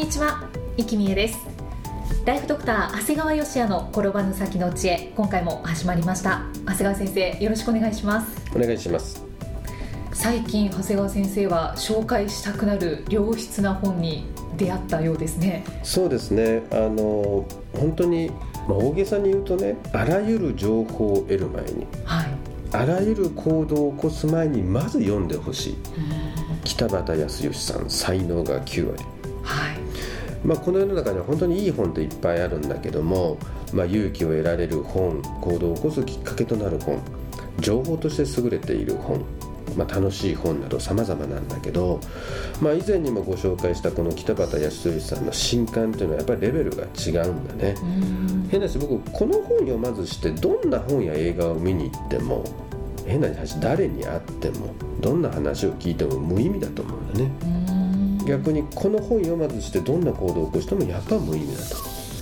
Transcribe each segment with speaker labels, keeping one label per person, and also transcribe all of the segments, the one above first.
Speaker 1: にちは、生きみえです。ライフドクター長谷川芳也の転ばぬ先の知恵。今回も始まりました。長谷川先生よろしくお願いします。
Speaker 2: お願いします。
Speaker 1: 最近長谷川先生は紹介したくなる良質な本に出会ったようですね。
Speaker 2: そうですね。あの本当に、まあ、大げさに言うとねあらゆる情報を得る前に
Speaker 1: はい。
Speaker 2: あらゆる行動を起こす前にまず読んでほしい。北畑康義さん「才能が9割」
Speaker 1: はい
Speaker 2: まあ、この世の中には本当にいい本っていっぱいあるんだけども、まあ、勇気を得られる本行動を起こすきっかけとなる本情報として優れている本、まあ、楽しい本など様々なんだけど、まあ、以前にもご紹介したこの北畑康義さんの新刊というのはやっぱりレベルが違うんだね。変な話僕この本読まずしてどんな本や映画を見に行っても変な話誰に会ってもどんな話を聞いても無意味だと思うんだね逆にこの本読まずしてどんな行動を起こしてもやっぱ無意味だと、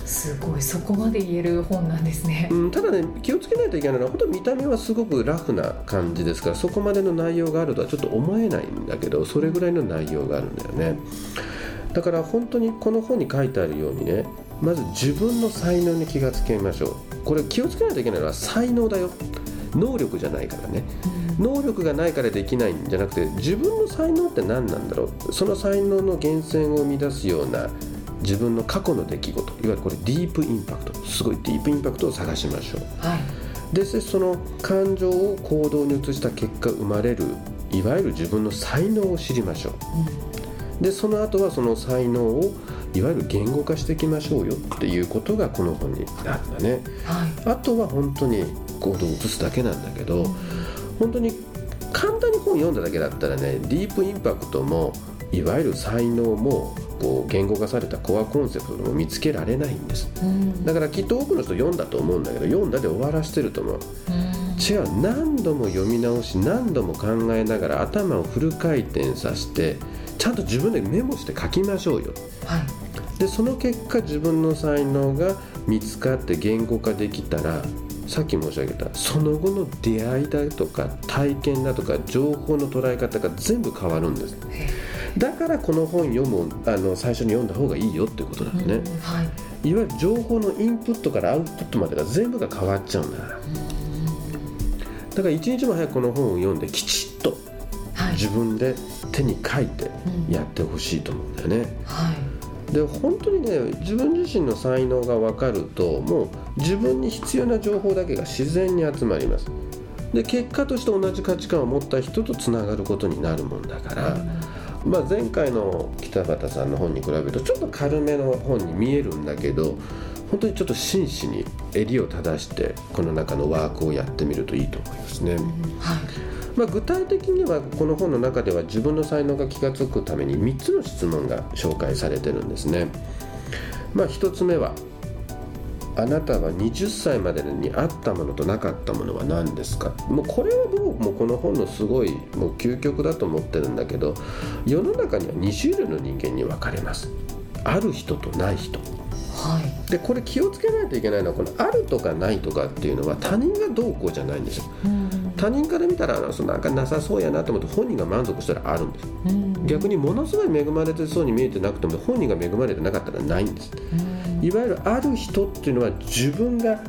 Speaker 1: すごいそこまで言える本なんですね、
Speaker 2: うん、ただね気をつけないといけないのは本当見た目はすごくラフな感じですからそこまでの内容があるとはちょっと思えないんだけどそれぐらいの内容があるんだよね。だから本当にこの本に書いてあるようにねまず自分の才能に気がつけましょう。これ気をつけないといけないのは才能だよ能力じゃないからね。能力がないからできないんじゃなくて自分の才能って何なんだろう。その才能の源泉を生み出すような自分の過去の出来事。いわゆるこれディープインパクト。すごいディープインパクトを探しましょう。
Speaker 1: はい。
Speaker 2: でその感情を行動に移した結果生まれるいわゆる自分の才能を知りましょう。でその後はその才能をいわゆる言語化していきましょうよっていうことがこの本にあるんだね。
Speaker 1: はい。
Speaker 2: あとは本当に行動を移すだけなんだけど、本当に簡単に本読んだだけだったらねディープインパクトもいわゆる才能もこう言語化されたコアコンセプトも見つけられないんです。
Speaker 1: うん。
Speaker 2: だからきっと多くの人読んだと思うんだけど読んだで終わらしてると思う。違う。何度も読み直し何度も考えながら頭をフル回転させてちゃんと自分でメモして書きましょうよ。
Speaker 1: はい。
Speaker 2: でその結果自分の才能が見つかって言語化できたらさっき申し上げたその後の出会いだとか体験だとか情報の捉え方が全部変わるんです。だからこの本読むあの最初に読んだ方がいいよってことなんですね、
Speaker 1: うん。はい。
Speaker 2: いわゆる情報のインプットからアウトプットまでが全部が変わっちゃうんだからだから一日も早くこの本を読んできちっと
Speaker 1: はい。
Speaker 2: 自分で手に書いて
Speaker 1: うん。
Speaker 2: やってほしいと思うんだよね、
Speaker 1: はい
Speaker 2: で本当にね自分自身の才能が分かるともう自分に必要な情報だけが自然に集まりますで結果として同じ価値観を持った人とつながることになるもんだから、まあ、前回の北畑さんの本に比べるとちょっと軽めの本に見えるんだけど本当にちょっと真摯に襟を正してこの中のワークをやってみるといいと思いますね。
Speaker 1: はい
Speaker 2: まあ、具体的にはこの本の中では自分の才能が気が付くために3つの質問が紹介されてるんですね。まあ、1つ目はあなたは20歳までにあったものとなかったものは何ですか？もうこれは僕もこの本のすごいもう究極だと思ってるんだけど世の中には2種類の人間に分かれます。ある人とない人。
Speaker 1: はい。
Speaker 2: でこれ気をつけないといけないのはこのあるとかないとかっていうのは他人がどうこうじゃないんですよ。
Speaker 1: うん
Speaker 2: 他人から見たらそのなんかなさそうやなと思って本人が満足したらあるんです。
Speaker 1: うん。
Speaker 2: 逆にものすごい恵まれてそうに見えてなくても本人が恵まれてなかったらないんです。
Speaker 1: うん。
Speaker 2: いわゆるある人っていうのは自分が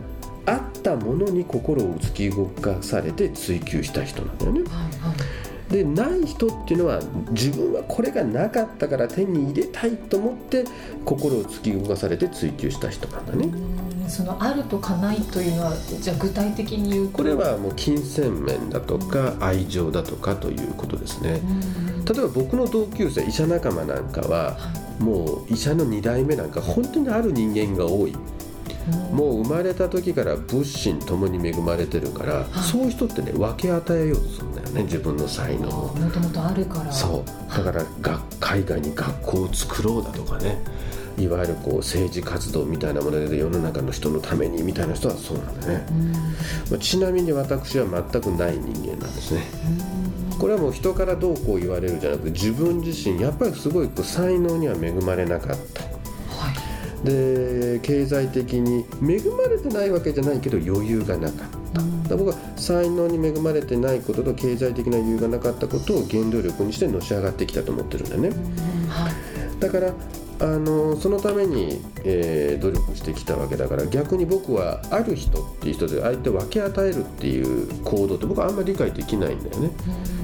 Speaker 2: あったものに心を突き動かされて追求した人なんだよね。
Speaker 1: はいはい。
Speaker 2: でない人っていうのは自分はこれがなかったから手に入れたいと思って心を突き動かされて追求した人なんだね。
Speaker 1: うんそのあるとかないというのはじゃあ具体的に言うと。
Speaker 2: これはもう金銭面だとか愛情だとかということですね。
Speaker 1: うん
Speaker 2: 例えば僕の同級生医者仲間なんかは
Speaker 1: は
Speaker 2: もう医者の2代目なんか本当にある人間が多い。もう生まれた時から物心ともに恵まれてるから、
Speaker 1: はい。
Speaker 2: そういう人ってね分け与えようとするんだよね自分の才能を。
Speaker 1: もともとあるから。
Speaker 2: そう。だからが海外に学校を作ろうだとかねいわゆるこう政治活動みたいなもので世の中の人のためにみたいな人はそうなんだね、
Speaker 1: うん。
Speaker 2: まあちなみに私は全くない人間なんですね。これはもう人からどうこう言われるじゃなくて自分自身やっぱりすごいこう才能には恵まれなかった。
Speaker 1: はい。
Speaker 2: で経済的に恵まれてないわけじゃないけど余裕がなかった。
Speaker 1: うん。
Speaker 2: だから僕は才能に恵まれてないことと経済的な余裕がなかったことを原動力にしてのし上がってきたと思ってるんだよね。
Speaker 1: はい。
Speaker 2: だからあのそのために、えー努力してきたわけだから逆に僕はある人っていう人で相手を分け与えるっていう行動って僕はあんまり理解できないんだよね。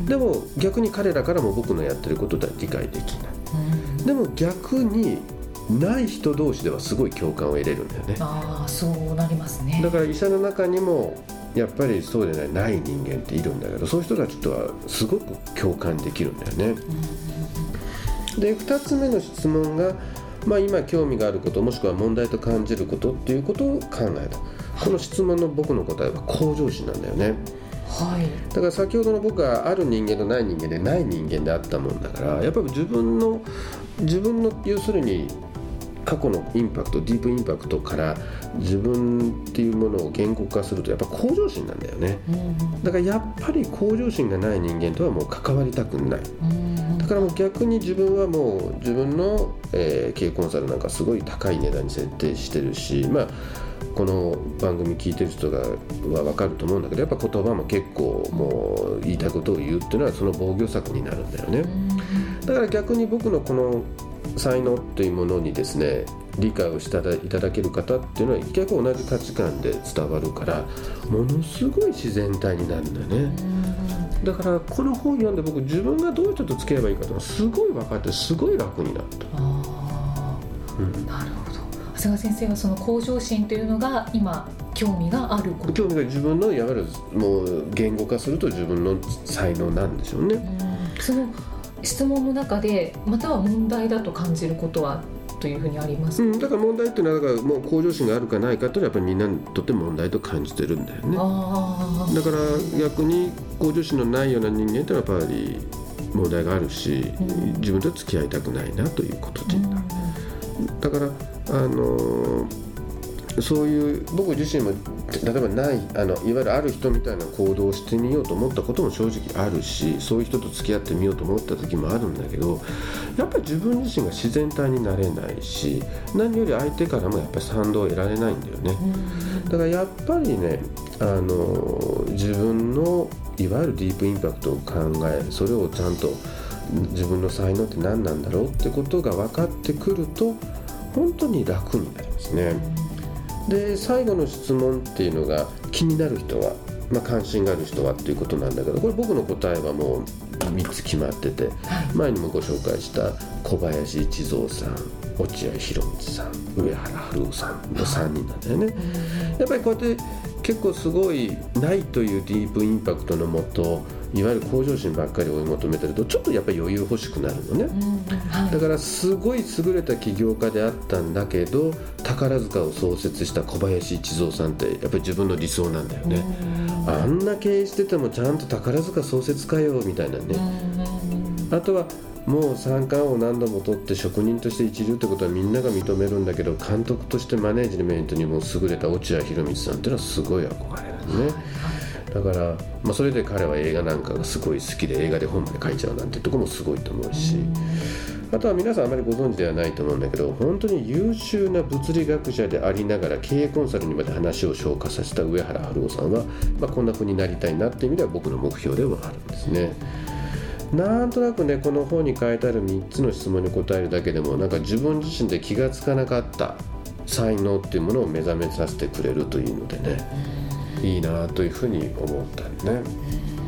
Speaker 2: でも逆に彼らからも僕のやってることでは理解できない。
Speaker 1: うん。
Speaker 2: でも逆にない人同士ではすごい共感を得れるんだよね。
Speaker 1: ああそうなりますね。
Speaker 2: だから医者の中にもやっぱりそうでないない人間っているんだけどそういう人たちとはすごく共感できるんだよねで2つ目の質問が、まあ、今興味があることもしくは問題と感じることっていうことを考えた。この質問の僕の答えは向上心なんだよね。
Speaker 1: はい。
Speaker 2: だから先ほどの僕はある人間とない人間でない人間であったもんだからやっぱり自分の自分の要するに過去のインパクトディープインパクトから自分っていうものを言語化するとやっぱ向上心なんだよね。
Speaker 1: うん。
Speaker 2: だからやっぱり向上心がない人間とはもう関わりたくない。
Speaker 1: うん
Speaker 2: だからもう逆に自分はもう自分の、えー経営コンサルなんかすごい高い値段に設定してるしまあこの番組聞いてる人がは分かると思うんだけどやっぱ言葉も結構もう言いたいことを言うっていうのはその防御策になるんだよね。だから逆に僕のこの才能っていうものにですね理解をしていただける方っていうのは結構同じ価値観で伝わるからものすごい自然体になるんだよね。だからこの本読んで僕自分がどういう人と付き合えばいいかとかすごい分かってすごい楽になった、
Speaker 1: あ
Speaker 2: うん。
Speaker 1: あなるほど長谷川先生はその向上心というのが今興味があること。
Speaker 2: 興味が自分のいわゆるもう言語化すると自分の才能なんでしょうね。
Speaker 1: うん。その質問の中でまたは問題だと感じることはというふうにあります。か、
Speaker 2: うん、だから問題っていうのはだからもう向上心があるかないかっていうのはやっぱりみんなにとって問題と感じてるんだよね。
Speaker 1: あ
Speaker 2: だから逆に向上心のないような人間っていうのはやっぱり問題があるし、
Speaker 1: うん。
Speaker 2: 自分と付き合いたくないなということで、
Speaker 1: あ、
Speaker 2: だからあのーそういう僕自身も例えばないあのいわゆるある人みたいな行動をしてみようと思ったことも正直あるしそういう人と付き合ってみようと思った時もあるんだけどやっぱり自分自身が自然体になれないし何より相手からもやっぱり賛同を得られないんだよね。
Speaker 1: うん
Speaker 2: だからやっぱりねあの自分のいわゆるディープインパクトを考えそれをちゃんと自分の才能って何なんだろうってことが分かってくると本当に楽になりますね。で最後の質問っていうのが気になる人は、まあ、関心がある人はっていうことなんだけどこれ僕の答えはもう3つ決まってて
Speaker 1: はい
Speaker 2: 前にもご紹介した小林一三さん落合博満さん上原春夫さんの3人なんだよね。やっぱりこうやって結構すごいないというディープインパクトのもといわゆる向上心ばっかり追い求めてるとちょっとやっぱり余裕欲しくなるのね。だからすごい優れた起業家であったんだけど宝塚を創設した小林一三さんってやっぱり自分の理想なんだよね。
Speaker 1: うん
Speaker 2: あんな経営しててもちゃんと宝塚創設かよみたいなね。
Speaker 1: うん
Speaker 2: あとはもう三冠を何度も取って職人として一流ってことはみんなが認めるんだけど監督としてマネージメントにも優れた落合博満さんっていうのはすごい憧れるねだから、まあ、それで彼は映画なんかがすごい好きで映画で本まで書いちゃうなんてところもすごいと思うしあとは皆さんあまりご存知ではないと思うんだけど本当に優秀な物理学者でありながら経営コンサルにまで話を消化させた上原春夫さんは、まあ、こんな風になりたいなっていう意味では僕の目標ではあるんですね。なんとなくねこの本に書いてある3つの質問に答えるだけでもなんか自分自身で気がつかなかった才能っていうものを目覚めさせてくれるというのでねいいなというふうに思ったね。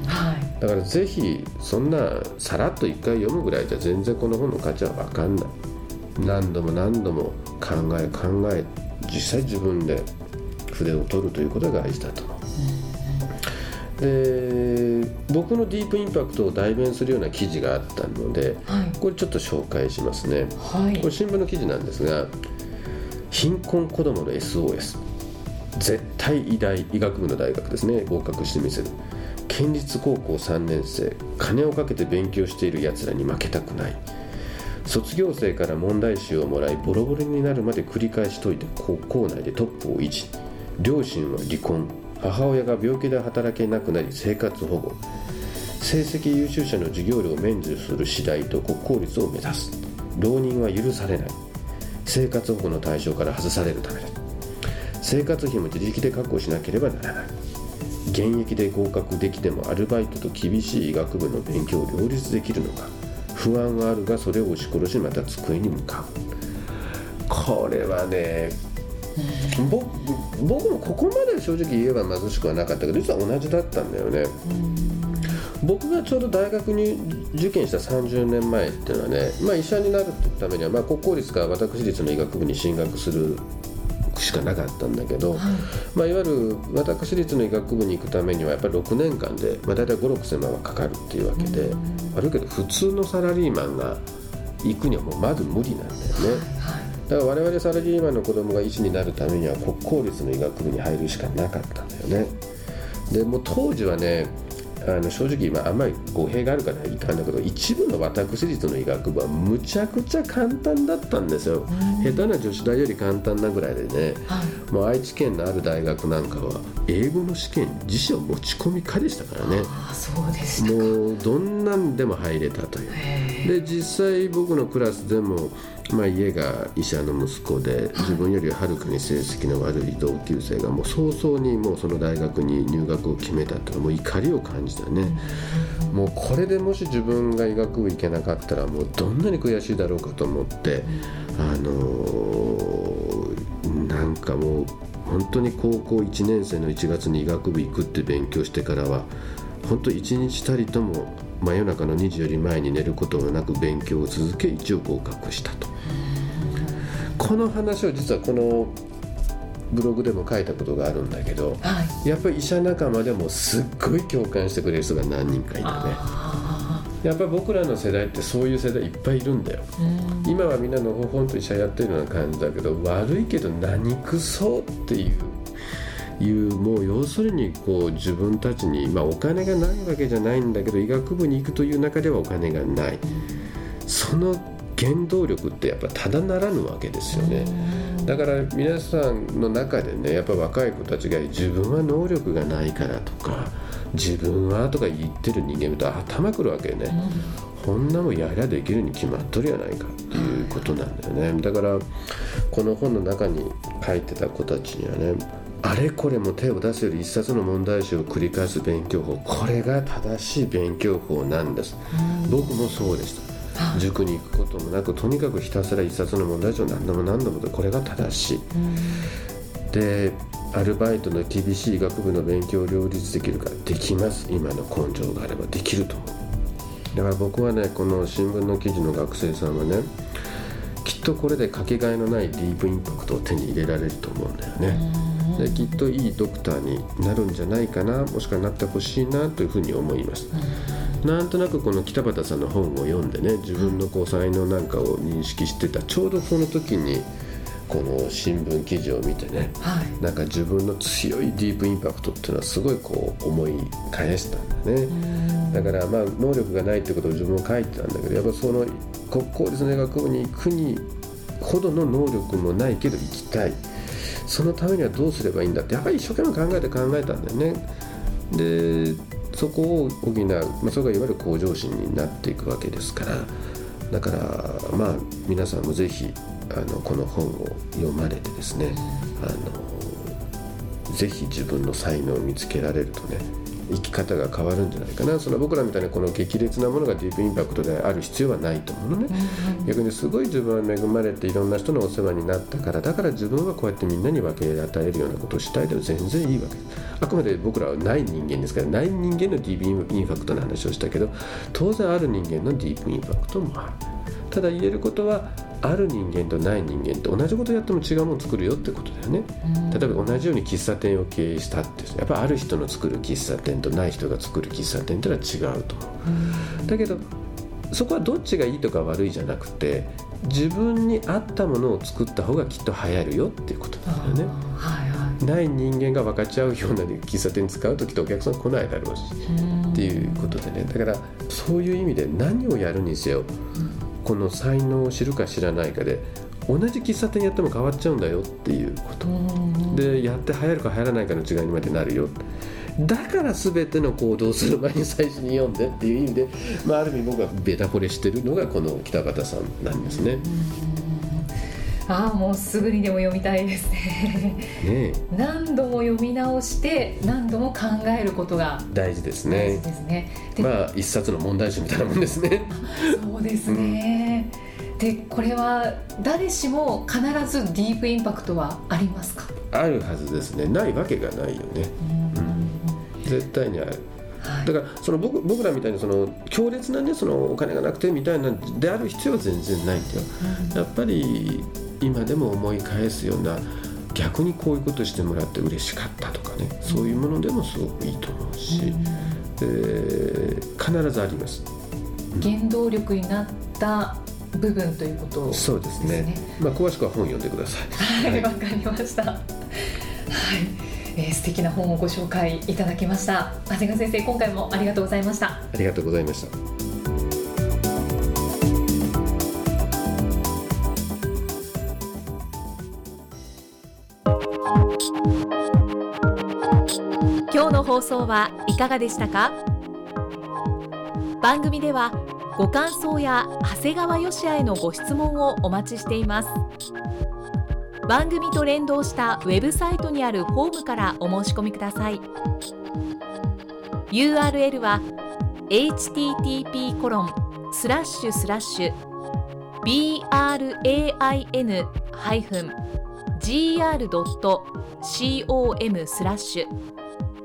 Speaker 1: はい。
Speaker 2: だからぜひそんなさらっと1回読むぐらいじゃ全然この本の価値は分かんない。何度も何度も考え考え実際自分で筆を取るということが大事だと思う。で僕のディープインパクトを代弁するような記事があったので
Speaker 1: はい。
Speaker 2: これちょっと紹介しますね。
Speaker 1: はい。
Speaker 2: これ新聞の記事なんですが貧困子どもの SOS 絶対医大医学部の大学ですね。合格してみせる。県立高校3年生。金をかけて勉強しているやつらに負けたくない。卒業生から問題集をもらいボロボロになるまで繰り返し解いて校内でトップを維持。両親は離婚。母親が病気で働けなくなり生活保護。成績優秀者の授業料を免除する次第と国公立を目指す。浪人は許されない。生活保護の対象から外されるためだ。生活費も自力で確保しなければならない。現役で合格できてもアルバイトと厳しい医学部の勉強を両立できるのか不安はあるがそれを押し殺しまた机に向かう。これはね僕僕もここまで正直言えば貧しくはなかったけど実は同じだったんだよね。僕がちょうど大学に受験した30年前っていうのはね、まあ、医者になるためには、まあ、国公立か私立の医学部に進学するしかなかったんだけど、はい、まあ、いわゆる私立の医学部に行くためにはやっぱり6年間で、まあ、大体5 6千万はかかるっていうわけであるけど普通のサラリーマンが行くにはもうまず無理なんだよね。だから我々サラリーマンの子供が医師になるためには国公立の医学部に入るしかなかったんだよね。でもう当時はねあの正直、まあ、あんまり語弊があるからいかんだけど一部の私立の医学部はむちゃくちゃ簡単だったんですよ、下手な女子大より簡単なぐらいでね、はい、もう愛知県のある大学なんかは英語の試験自社持ち込み可でしたからね。
Speaker 1: あそうです
Speaker 2: もうどんなんでも入れたというで実際僕のクラスでもまあ、家が医者の息子で自分よりはるかに成績の悪い同級生がもう早々にもうその大学に入学を決めたってもう怒りを感じたね、もうこれでもし自分が医学部行けなかったらもうどんなに悔しいだろうかと思って、あのー、なんかもう本当に高校1年生の1月に医学部行くって勉強してからは本当一日たりとも真夜中の2時より前に寝ることもなく勉強を続け一応合格したと。この話を実はこのブログでも書いたことがあるんだけど、はい、やっぱり医者仲間でもすっごい共感してくれる人が何人かいたね。やっぱり僕らの世代ってそういう世代いっぱいいるんだよ。今はみんなのほほんと医者やってるような感じだけど悪いけど何くそっていういうもう要するにこう自分たちに、まあ、お金がないわけじゃないんだけど医学部に行くという中ではお金がない。その原動力ってやっぱただならぬわけですよね。だから皆さんの中でねやっぱ若い子たちが自分は能力がないからとか自分はとか言ってる人間と頭くるわけね、こんなもんやりゃできるに決まっとるやないかっていうことなんだよね。だからこの本の中に書いてた子たちにはねあれこれも手を出すより一冊の問題集を繰り返す勉強法これが正しい勉強法なんです。僕もそうでした。塾に行くこともなくとにかくひたすら一冊の問題集を何度も何度もでこれが正しい。でアルバイトの厳しい学部の勉強を両立できるかできます。今の根性があればできると思う。だから僕はねこの新聞の記事の学生さんはねとこれでかけがえのないディープインパクトを手に入れられると思うんだよね。できっといいドクターになるんじゃないかなもしくはなってほしいなというふうに思います。なんとなくこの北畑さんの本を読んでね自分のこう才能なんかを認識してたちょうどその時にこの新聞記事を見てね、はい、なんか自分の強いディープインパクトっていうのはすごいこう思い返したんだね。だからまあ能力がないってことを自分も書いてたんだけどやっぱその国公立の医学部に行くにほどの能力もないけど行きたい。そのためにはどうすればいいんだって。やっぱり一生懸命考えて考えたんだよね。でそこを補う、まあ、それがいわゆる向上心になっていくわけですから。だからまあ皆さんもぜひあのこの本を読まれてですねあのぜひ自分の才能を見つけられるとね生き方が変わるんじゃないかな。その僕らみたいなこの激烈なものがディープインパクトである必要はないと思うのね、うんうん、逆にすごい自分は恵まれていろんな人のお世話になったからだから自分はこうやってみんなに分け与えるようなことをしたいでも全然いいわけ。あくまで僕らはない人間ですからない人間のディープインパクトの話をしたけど当然ある人間のディープインパクトもあるただ言えることはある人間とない人間って同じことやっても違うもの作るよってことだよね、例えば同じように喫茶店を経営したってやっぱある人の作る喫茶店とない人が作る喫茶店ってのは違うと思う、だけどそこはどっちがいいとか悪いじゃなくて自分に合ったものを作った方がきっと流行るよっていうことなんだよね。
Speaker 1: はいはい、
Speaker 2: ない人間が分かち合うような喫茶店に使うときっとお客さん来ないだろうしっていうことでね。だからそういう意味で何をやるにせよ、この才能を知るか知らないかで同じ喫茶店やっても変わっちゃうんだよっていうこと。でやって流行るか流行らないかの違いにまでなるよ。だから全ての行動をする前に最初に読んでっていう意味で、まあ、ある意味僕がベタ惚れしてるのがこの北方さんなんですね。
Speaker 1: ああもうすぐにでも読みたいですね。ね何度も読み直して何度も考えることが
Speaker 2: 大事ですね。
Speaker 1: ですね。
Speaker 2: まあ一冊の問題集みたいなもんですね。
Speaker 1: そうですね、うん、でこれは誰しも必ずディープインパクトはありますか？
Speaker 2: あるはずですね。ないわけがないよね、うん、絶対にある。だからその僕僕らみたいにその強烈なねそのお金がなくてみたいなである必要は全然ないんだよ、やっぱり今でも思い返すような逆にこういうことしてもらって嬉しかったとかね、そういうものでもすごくいいと思うし、うん、必ずあります。
Speaker 1: 原動力になった部分ということですね。
Speaker 2: そうですね。まあ詳しくは本読んでくださ
Speaker 1: い。はい、わ、かりました。はい。えー、素敵な本をご紹介いただきました長谷川先生今回もありがとうございましたあ
Speaker 2: りがとうございました
Speaker 1: 放送はいかがでしたか？番組ではご感想や長谷川よしへのご質問をお待ちしています。番組と連動したウェブサイトにあるホームからお申し込みください。URL は http コロンスラッシュスラッシュ brain-gr.com スラッシュ